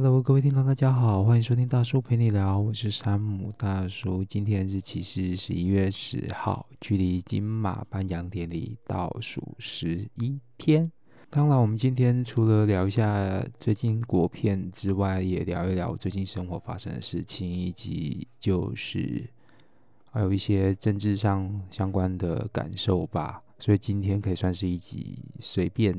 Hello，各位听众，大家好，欢迎收听大叔陪你聊，我是山姆大叔。今天日期是十一月十号，距离金马颁奖典礼倒数十一天。当然，我们今天除了聊一下最近国片之外，也聊一聊最近生活发生的事情，以及就是还有一些政治上相关的感受吧。所以今天可以算是一集随便。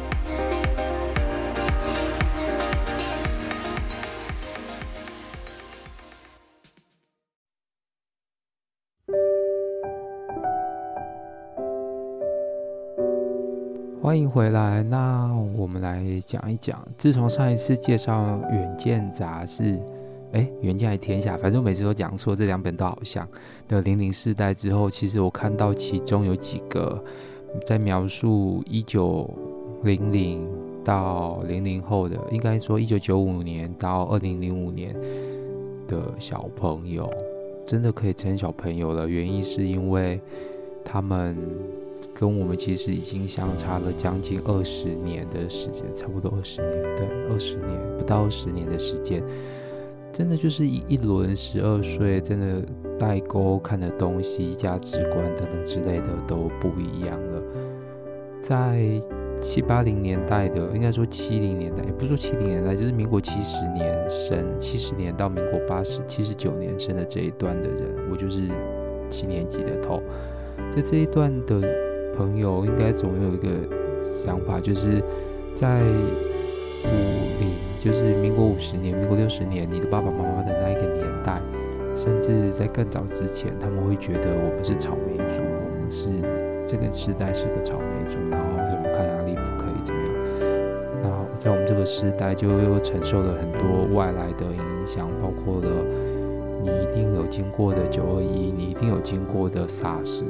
回来。那我们来讲一讲，自从上一次介绍《远见》杂志，哎，《远见》还《天下》，反正我每次都讲错，这两本都好像的零零世代之后，其实我看到其中有几个在描述一九零零到零零后的，应该说一九九五年到二零零五年的小朋友，真的可以称小朋友了。原因是因为他们。跟我们其实已经相差了将近二十年的时间，差不多二十年，对，二十年不到二十年的时间，真的就是一一轮十二岁，真的代沟看的东西、价值观等等之类的都不一样了。在七八零年代的，应该说七零年代，也不是说七零年代，就是民国七十年生，七十年到民国八十七十九年生的这一段的人，我就是七年级的头，在这一段的。朋友应该总有一个想法，就是在五零，就是民国五十年、民国六十年，你的爸爸妈妈的那一个年代，甚至在更早之前，他们会觉得我们是草莓族，我们是这个时代是个草莓族，然后我们抗压力不可以怎么样。然后在我们这个时代，就又承受了很多外来的影响，包括了你一定有经过的九二一，你一定有经过的 SARS。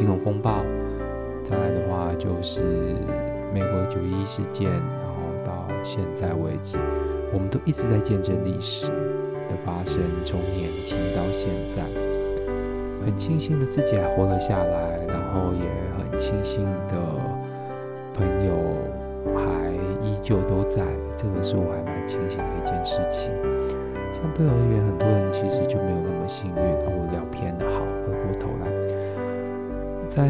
金融风暴，再来的话就是美国九一事件，然后到现在。为止，我们都一直在见证历史的发生，从年轻到现在，很庆幸的自己还活了下来，然后也很庆幸的朋友还依旧都在，这个是我还蛮庆幸的一件事情。相对而言，很多人其实就没有那么幸运，在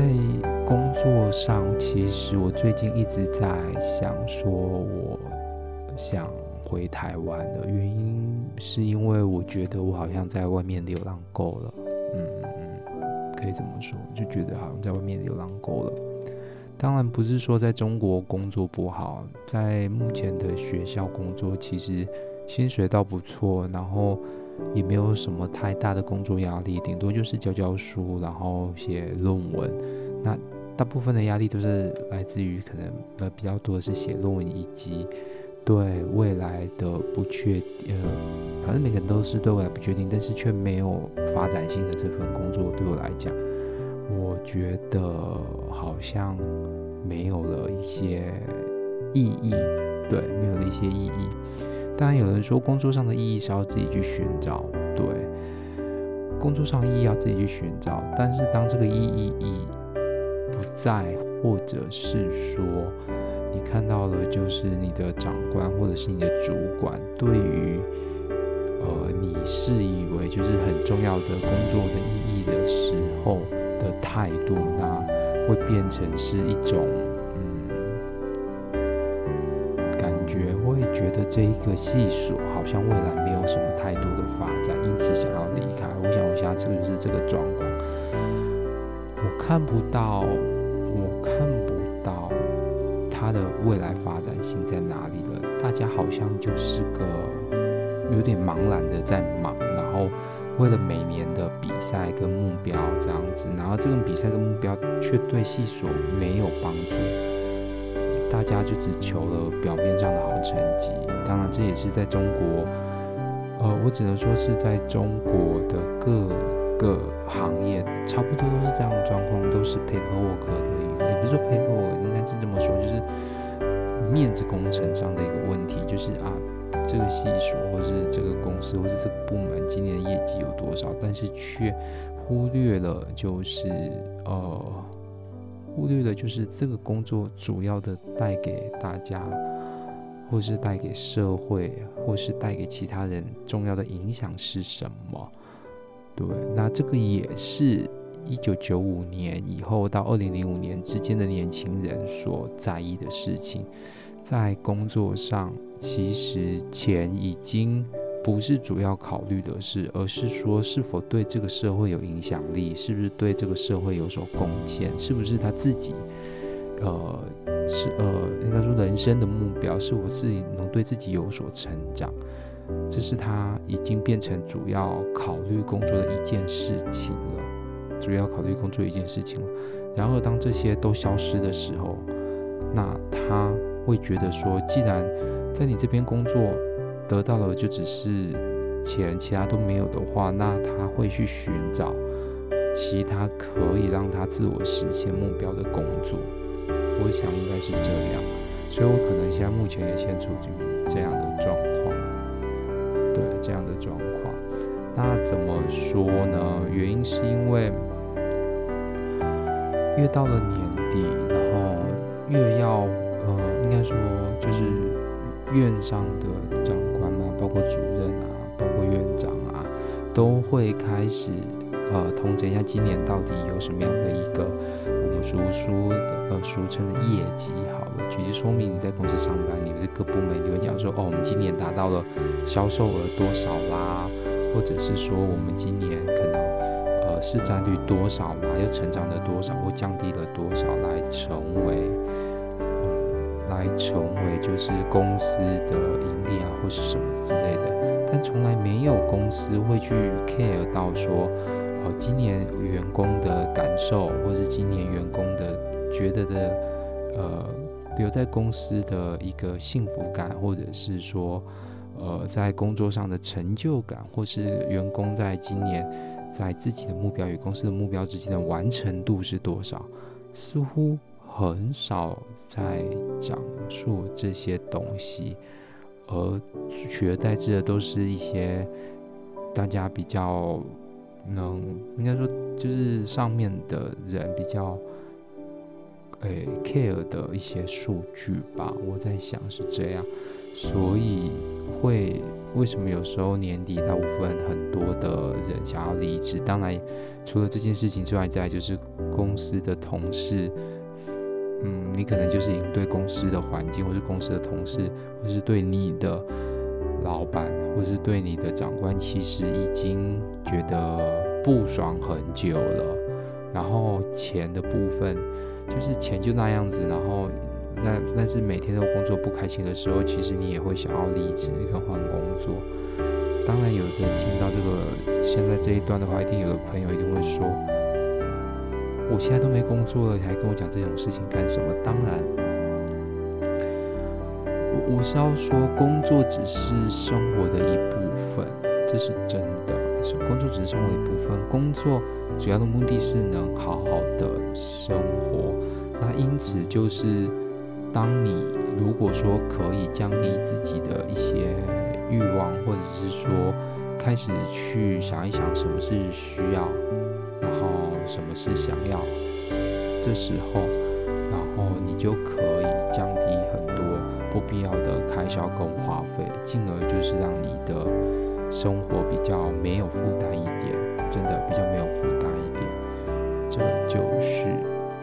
工作上，其实我最近一直在想，说我想回台湾的原因，是因为我觉得我好像在外面流浪够了，嗯嗯嗯，可以这么说，就觉得好像在外面流浪够了。当然不是说在中国工作不好，在目前的学校工作，其实薪水倒不错，然后。也没有什么太大的工作压力，顶多就是教教书，然后写论文。那大部分的压力都是来自于可能呃比较多的是写论文，以及对未来的不确呃，反正每个人都是对未来不确定，但是却没有发展性的这份工作，对我来讲，我觉得好像没有了一些意义，对，没有了一些意义。当然，有人说工作上的意义是要自己去寻找，对，工作上意义要自己去寻找。但是当这个意义已不在，或者是说你看到了，就是你的长官或者是你的主管对于呃你视以为就是很重要的工作的意义的时候的态度，那会变成是一种。觉得这一个系所好像未来没有什么太多的发展，因此想要离开。我想我现在这个就是这个状况，我看不到，我看不到它的未来发展性在哪里了。大家好像就是个有点茫然的在忙，然后为了每年的比赛跟目标这样子，然后这个比赛跟目标却对系所没有帮助。大家就只求了表面上的好成绩，当然这也是在中国，呃，我只能说是在中国的各个行业差不多都是这样的状况，都是 paperwork 的一个，也不是说 paperwork，应该是这么说，就是面子工程上的一个问题，就是啊，这个系数或是这个公司或是这个部门今年的业绩有多少，但是却忽略了就是呃，忽略了就是这个工作主要的带给大家。或是带给社会，或是带给其他人重要的影响是什么？对，那这个也是一九九五年以后到二零零五年之间的年轻人所在意的事情。在工作上，其实钱已经不是主要考虑的事，而是说是否对这个社会有影响力，是不是对这个社会有所贡献，是不是他自己，呃。是呃，应该说人生的目标是我自己能对自己有所成长，这是他已经变成主要考虑工作的一件事情了，主要考虑工作一件事情了。然而，当这些都消失的时候，那他会觉得说，既然在你这边工作得到了就只是钱，其他都没有的话，那他会去寻找其他可以让他自我实现目标的工作。我想应该是这样，所以我可能现在目前也先处于这样的状况，对，这样的状况。那怎么说呢？原因是因为越到了年底，然后越要呃，应该说就是院上的，括主任啊，包括院长啊，都会开始呃统整一下今年到底有什么样的一个我们。俗说呃，俗称的业绩好了，举例说明你在公司上班，你们这个部门你会讲说，哦，我们今年达到了销售额多少啦，或者是说我们今年可能呃市占率多少啦，又成长了多少或降低了多少，来成为，来成为就是公司的盈利啊，或是什么之类的，但从来没有公司会去 care 到说。哦，今年员工的感受，或是今年员工的觉得的，呃，留在公司的一个幸福感，或者是说，呃，在工作上的成就感，或是员工在今年在自己的目标与公司的目标之间的完成度是多少，似乎很少在讲述这些东西，而取而代之的都是一些大家比较。能应该说就是上面的人比较诶、care 的一些数据吧，我在想是这样，所以会为什么有时候年底大部分很多的人想要离职？当然除了这件事情之外，再就是公司的同事，嗯，你可能就是已经对公司的环境，或是公司的同事，或是对你的。老板，或是对你的长官，其实已经觉得不爽很久了。然后钱的部分，就是钱就那样子。然后，但但是每天都工作不开心的时候，其实你也会想要离职跟换工作。当然，有的听到这个现在这一段的话，一定有的朋友一定会说：“我现在都没工作了，你还跟我讲这种事情干什么？”当然。我是要说，工作只是生活的一部分，这是真的。是工作只是生活的一部分，工作主要的目的是能好好的生活。那因此，就是当你如果说可以降低自己的一些欲望，或者是说开始去想一想什么是需要，什么是想要，这时候，然后你就可以降低很多。不必要的开销跟花费，进而就是让你的生活比较没有负担一点，真的比较没有负担一点。这就是，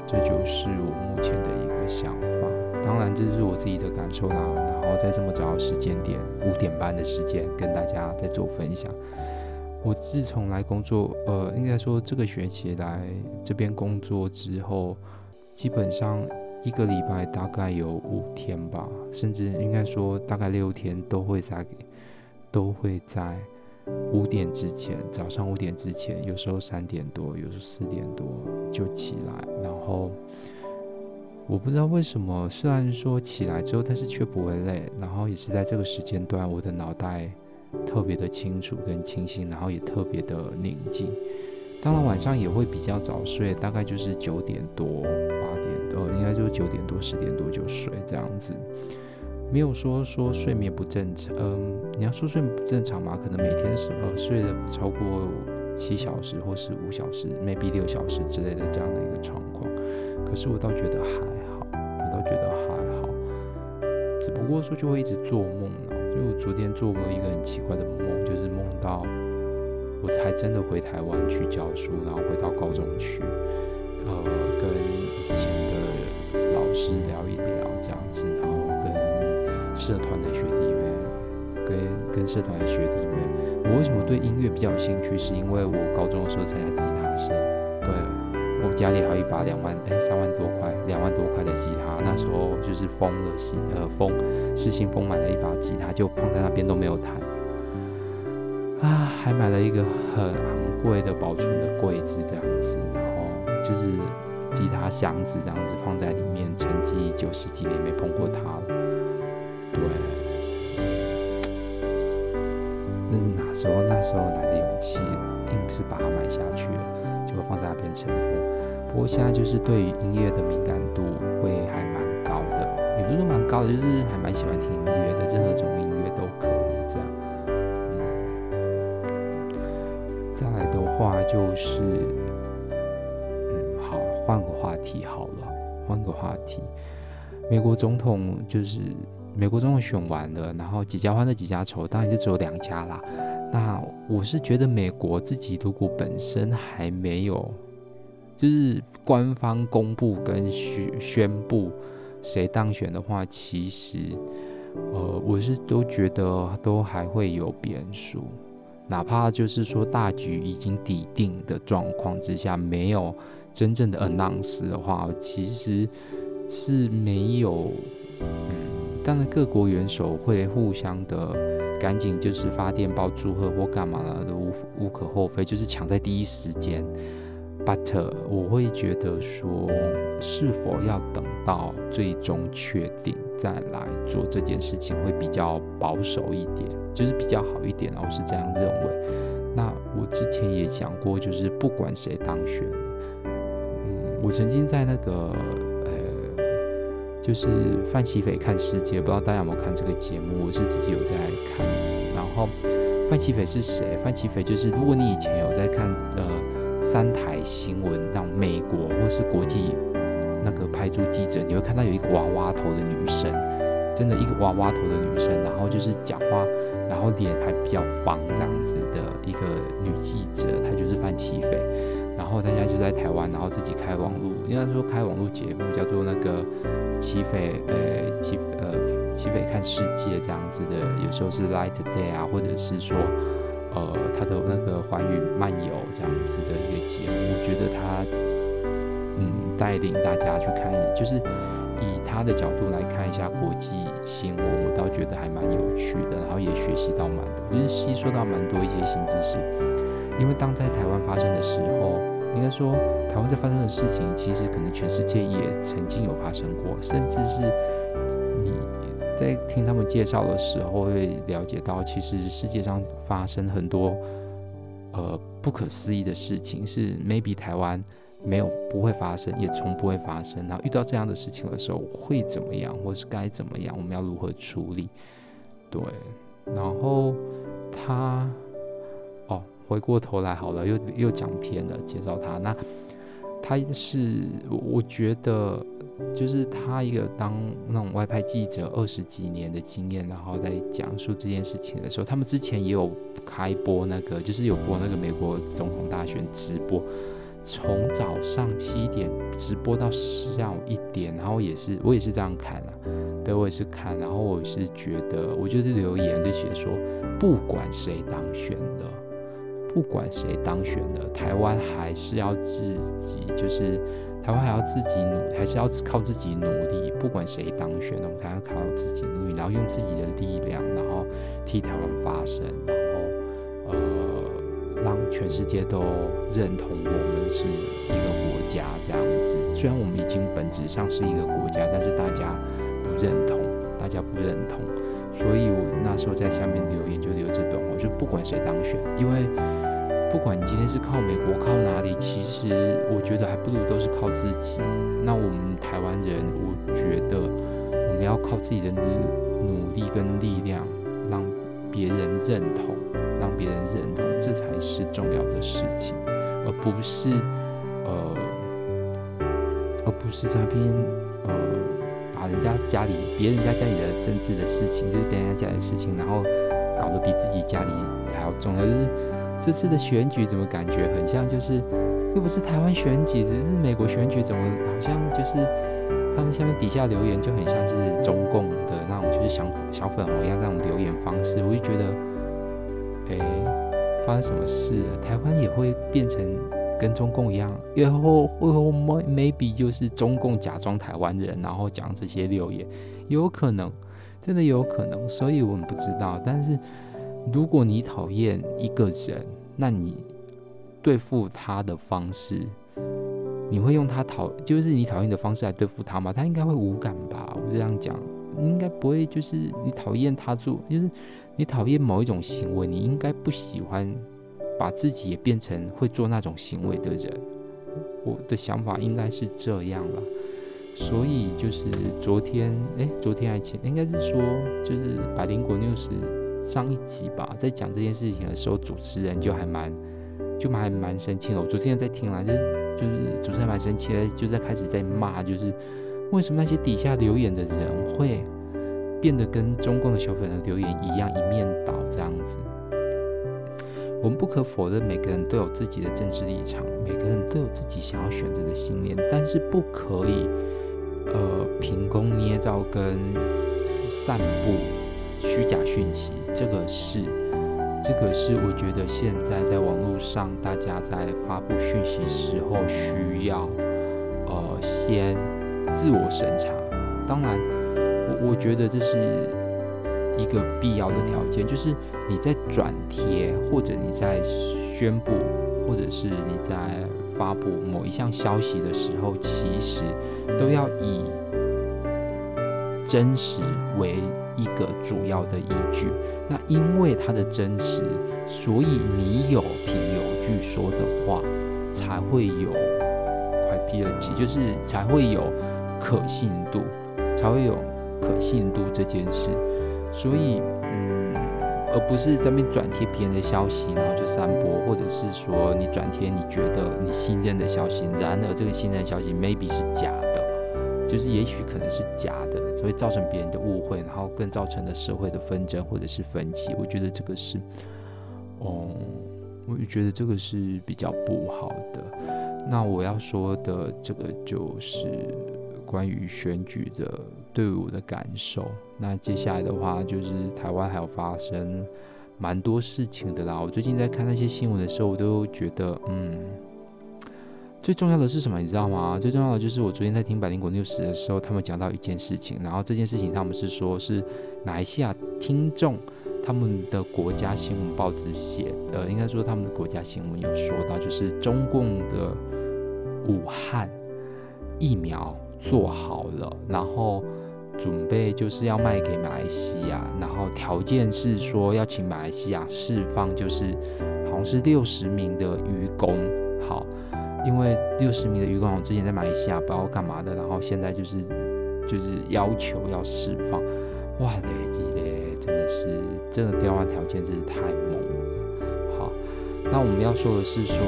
这就是我目前的一个想法。当然，这是我自己的感受啦。然后在这么早的时间点，五点半的时间，跟大家在做分享。我自从来工作，呃，应该说这个学期来这边工作之后，基本上。一个礼拜大概有五天吧，甚至应该说大概六天都会在，都会在五点之前，早上五点之前，有时候三点多，有时候四点多就起来。然后我不知道为什么，虽然说起来之后，但是却不会累。然后也是在这个时间段，我的脑袋特别的清楚跟清新，然后也特别的宁静。当然晚上也会比较早睡，大概就是九点多、八点多，应该就是九点多、十点多就睡这样子。没有说说睡眠不正常，嗯，你要说睡眠不正常嘛？可能每天是呃睡的不超过七小时或是五小时，maybe 六小时之类的这样的一个状况。可是我倒觉得还好，我倒觉得还好，只不过说就会一直做梦了。就我昨天做过一个很奇怪的梦，就是梦到我才真的回台湾去教书，然后回到高中去，呃，跟以前的老师聊一聊这样子，然后跟。社团的学弟妹，跟跟社团的学弟妹，我为什么对音乐比较有兴趣？是因为我高中的时候参加吉他，家里还有一把两万哎三万多块两万多块的吉他，那时候就是封了心呃封失心疯买了一把吉他，就放在那边都没有弹，啊，还买了一个很昂贵的保存的柜子这样子，然后就是吉他箱子这样子放在里面，沉寂九十几年没碰过它了。对那是哪时候？那时候来的勇气，硬是把它买下去了，结果放在那边尘封。我现在就是对于音乐的敏感度会还蛮高的，也不是说蛮高的，就是还蛮喜欢听音乐的，任何种音乐都可以这样。嗯，再来的话就是，嗯，好，换个话题好了，换个话题。美国总统就是。美国总统选完了，然后几家欢乐几家愁，当然就只有两家啦。那我是觉得美国自己如果本身还没有，就是官方公布跟宣宣布谁当选的话，其实，呃，我是都觉得都还会有变数。哪怕就是说大局已经底定的状况之下，没有真正的 announce 的话，其实是没有，嗯。当然，各国元首会互相的赶紧就是发电报祝贺或干嘛的，都无无可厚非，就是抢在第一时间。But 我会觉得说，是否要等到最终确定再来做这件事情，会比较保守一点，就是比较好一点。然后是这样认为。那我之前也讲过，就是不管谁当选，嗯，我曾经在那个呃。就是范奇斐看世界，不知道大家有没有看这个节目？我是自己有在看。然后范奇斐是谁？范奇斐就是，如果你以前有在看呃三台新闻，让美国或是国际那个派驻记者，你会看到有一个娃娃头的女生，真的一个娃娃头的女生，然后就是讲话，然后脸还比较方这样子的一个女记者，她就是范琪斐。然后她现在就在台湾，然后自己开网络，应该说开网络节目，叫做那个。齐斐，呃，齐呃，齐斐看世界这样子的，有时候是 Light Day 啊，或者是说，呃，他的那个环宇漫游这样子的一个节目，我觉得他，嗯，带领大家去看，就是以他的角度来看一下国际新闻，我倒觉得还蛮有趣的，然后也学习到蛮多，就是吸收到蛮多一些新知识，因为当在台湾发生的时候。应该说，台湾在发生的事情，其实可能全世界也曾经有发生过，甚至是在听他们介绍的时候，会了解到，其实世界上发生很多呃不可思议的事情，是 maybe 台湾没有不会发生，也从不会发生。然后遇到这样的事情的时候，会怎么样，或是该怎么样，我们要如何处理？对，然后他哦。回过头来好了，又又讲偏了，介绍他。那他是，我觉得就是他一个当那种外派记者二十几年的经验，然后在讲述这件事情的时候，他们之前也有开播那个，就是有播那个美国总统大选直播，从早上七点直播到下午一点，然后也是我也是这样看了，对，我也是看，然后我是觉得，我就是留言就写说，不管谁当选了。不管谁当选了，台湾还是要自己，就是台湾还要自己努，还是要靠自己努力。不管谁当选，我们才要靠自己努力，然后用自己的力量，然后替台湾发声，然后呃，让全世界都认同我们是一个国家这样子。虽然我们已经本质上是一个国家，但是大家不认同，大家不认同，所以我那时候在下面留言就留这段话，就不管谁当选，因为不管你今天是靠美国靠哪里，其实我觉得还不如都是靠自己。那我们台湾人，我觉得我们要靠自己的努力跟力量，让别人认同，让别人认同，这才是重要的事情，而不是呃，而不是在边呃，把人家家里别人家家里的政治的事情，就是别人家家里的事情，然后搞得比自己家里还要重要。就是这次的选举，怎么感觉很像？就是又不是台湾选举，只是美国选举，怎么好像就是他们下面底下留言就很像是中共的那种，就是小小粉红一样那种留言方式，我就觉得。哎，发生什么事了？台湾也会变成跟中共一样，以后以后 maybe 就是中共假装台湾人，然后讲这些留言，有可能，真的有可能。所以我们不知道。但是如果你讨厌一个人，那你对付他的方式，你会用他讨，就是你讨厌的方式来对付他吗？他应该会无感吧？我这样讲，应该不会。就是你讨厌他做，就是。你讨厌某一种行为，你应该不喜欢把自己也变成会做那种行为的人。我的想法应该是这样了。所以就是昨天，诶，昨天还前，应该是说，就是百灵果 news 上一集吧，在讲这件事情的时候，主持人就还蛮，就蛮蛮生气的。我昨天在听了，就是就是主持人蛮生气的，就在开始在骂，就是为什么那些底下留言的人会。变得跟中共的小粉的留言一样，一面倒这样子。我们不可否认，每个人都有自己的政治立场，每个人都有自己想要选择的信念，但是不可以，呃，凭空捏造跟散布虚假讯息。这个是，这个是我觉得现在在网络上，大家在发布讯息时候需要，呃，先自我审查。当然。我我觉得这是一个必要的条件，就是你在转贴，或者你在宣布，或者是你在发布某一项消息的时候，其实都要以真实为一个主要的依据。那因为它的真实，所以你有凭有据说的话，才会有 credibility，就是才会有可信度，才会有。可信度这件事，所以嗯，而不是在那边转贴别人的消息，然后就散播，或者是说你转贴你觉得你信任的消息，然而这个信任消息 maybe 是假的，就是也许可能是假的，会造成别人的误会，然后更造成了社会的纷争或者是分歧。我觉得这个是，嗯，我觉得这个是比较不好的。那我要说的这个就是关于选举的。对我的感受，那接下来的话就是台湾还有发生蛮多事情的啦。我最近在看那些新闻的时候，我都觉得，嗯，最重要的是什么？你知道吗？最重要的就是我昨天在听百灵果 news 的时候，他们讲到一件事情，然后这件事情他们是说，是马来西亚听众他们的国家新闻报纸写的，应该说他们的国家新闻有说到，就是中共的武汉疫苗做好了，然后。准备就是要卖给马来西亚，然后条件是说要请马来西亚释放，就是好像是六十名的渔工，好，因为六十米的鱼缸我之前在马来西亚不知道干嘛的，然后现在就是就是要求要释放，哇嘞，这嘞真的是这个调换条件真是太猛了。好，那我们要说的是说，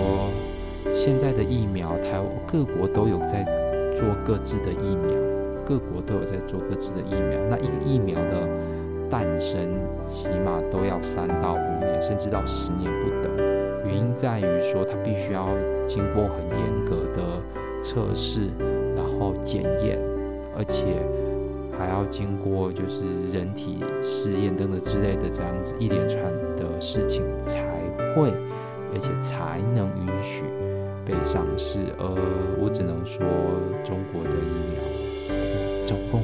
现在的疫苗，台各国都有在做各自的疫苗。各国都有在做各自的疫苗，那一个疫苗的诞生起码都要三到五年，甚至到十年不等。原因在于说，它必须要经过很严格的测试，然后检验，而且还要经过就是人体试验等等之类的这样子一连串的事情才会，而且才能允许被上市。而我只能说，中国的疫苗。中共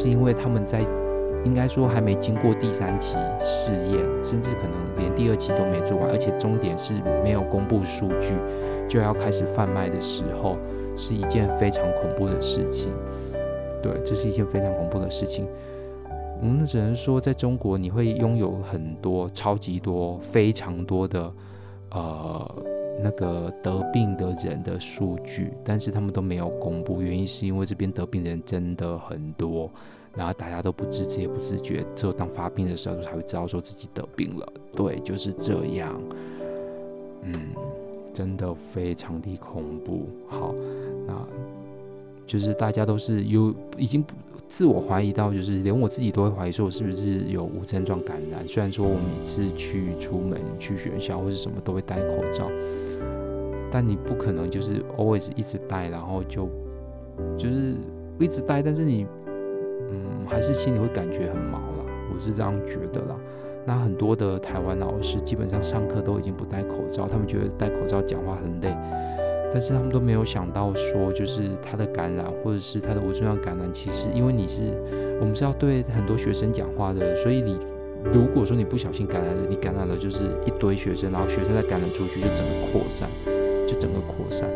是因为他们在应该说还没经过第三期试验，甚至可能连第二期都没做完，而且终点是没有公布数据就要开始贩卖的时候，是一件非常恐怖的事情。对，这是一件非常恐怖的事情。我们只能说，在中国你会拥有很多、超级多、非常多的呃那个得病的人的数据，但是他们都没有公布，原因是因为这边得病的人真的很多，然后大家都不自知也不自觉，只有当发病的时候才会知道说自己得病了。对，就是这样。嗯，真的非常的恐怖。好，那。就是大家都是有已经不自我怀疑到，就是连我自己都会怀疑说，我是不是有无症状感染？虽然说我每次去出门、去学校或者什么都会戴口罩，但你不可能就是 always 一直戴，然后就就是一直戴，但是你嗯还是心里会感觉很毛啦。我是这样觉得啦。那很多的台湾老师基本上上课都已经不戴口罩，他们觉得戴口罩讲话很累。但是他们都没有想到说，就是他的感染或者是他的无症状感染，其实因为你是我们是要对很多学生讲话的，所以你如果说你不小心感染了，你感染了就是一堆学生，然后学生再感染出去，就整个扩散，就整个扩散，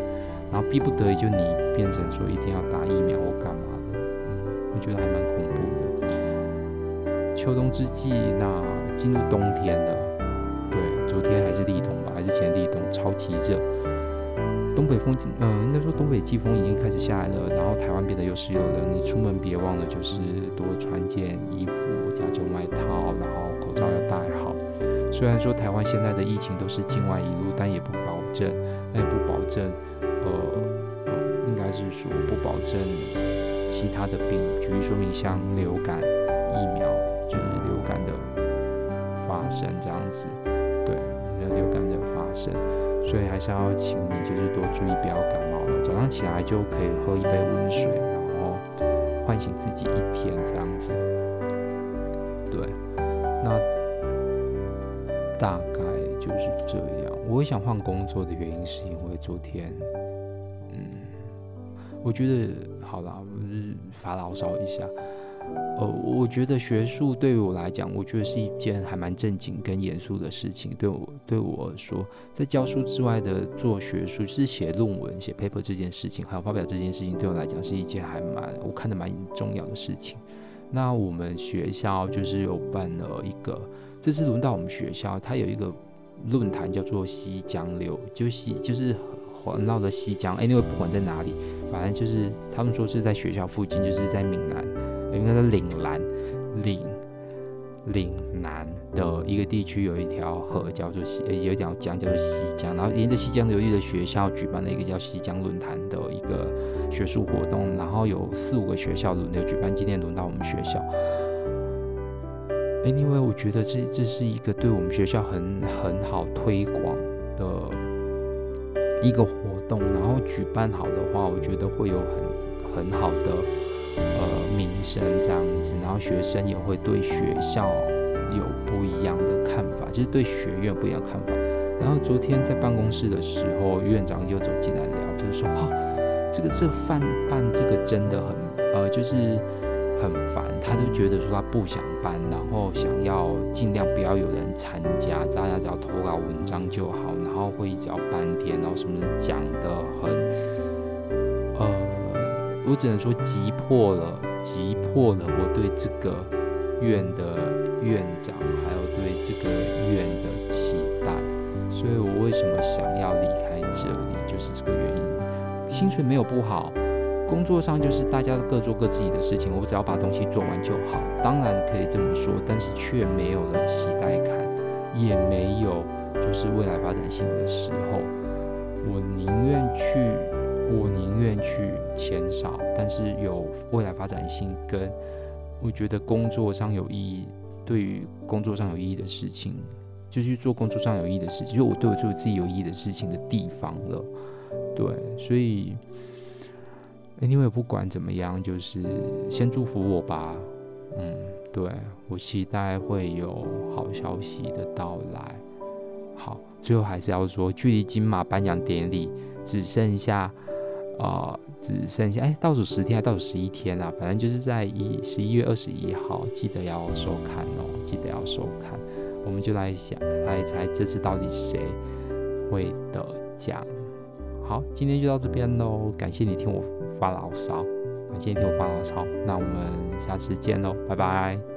然后逼不得已就你变成说一定要打疫苗或干嘛的，嗯，我觉得还蛮恐怖的。秋冬之际，那进入冬天了，对，昨天还是立冬吧，还是前立冬，超级热。东北风，嗯、应该说东北季风已经开始下来了，然后台湾变得又湿又冷。你出门别忘了，就是多穿件衣服，加件外套，然后口罩要戴好。虽然说台湾现在的疫情都是境外移入，但也不保证，但也不保证，呃，呃应该是说不保证其他的病。举例说明，像流感疫苗，就是流感的发生这样子，对，流感的发生。所以还是要请你，就是多注意，不要感冒了。早上起来就可以喝一杯温水，然后唤醒自己一天这样子。对，那大概就是这样。我想换工作的原因是因为昨天，嗯，我觉得好啦，我就是发牢骚一下。呃，我觉得学术对于我来讲，我觉得是一件还蛮正经跟严肃的事情。对我对我说，在教书之外的做学术，就是写论文、写 paper 这件事情，还有发表这件事情，对我来讲是一件还蛮我看的蛮重要的事情。那我们学校就是有办了一个，这次轮到我们学校，它有一个论坛叫做西江流，就西就是环绕着西江。Anyway，不管在哪里，反正就是他们说是在学校附近，就是在闽南。应该是岭南，岭岭南的一个地区有一条河叫做西，有一条江叫做西江，然后沿着西江流域的学校举办了一个叫西江论坛的一个学术活动，然后有四五个学校轮流举办，今天轮到我们学校。Anyway，我觉得这这是一个对我们学校很很好推广的一个活动，然后举办好的话，我觉得会有很很好的。呃，名声这样子，然后学生也会对学校有不一样的看法，就是对学院不一样的看法。然后昨天在办公室的时候，院长就走进来聊，就是说，哦，这个这办办这个真的很呃，就是很烦。他就觉得说他不想办，然后想要尽量不要有人参加，大家只要投稿文章就好，然后会议只要半天，然后什么讲得很。我只能说急迫了，急迫了我对这个院的院长，还有对这个院的期待。所以我为什么想要离开这里，就是这个原因。薪水没有不好，工作上就是大家各做各自己的事情，我只要把东西做完就好。当然可以这么说，但是却没有了期待感，也没有就是未来发展性的时候，我宁愿去。我宁愿去钱少，但是有未来发展性，跟我觉得工作上有意义，对于工作上有意义的事情，就去做工作上有意义的事情，就我对我做自己有意义的事情的地方了。对，所以，anyway，不管怎么样，就是先祝福我吧。嗯，对，我期待会有好消息的到来。好，最后还是要说，距离金马颁奖典礼只剩下。呃，只剩下哎，倒数十天还倒数十一天啊，反正就是在一十一月二十一号，记得要收看哦，记得要收看。我们就来想猜一猜，这次到底谁会得奖？好，今天就到这边喽，感谢你听我发牢骚，感谢你听我发牢骚，那我们下次见喽，拜拜。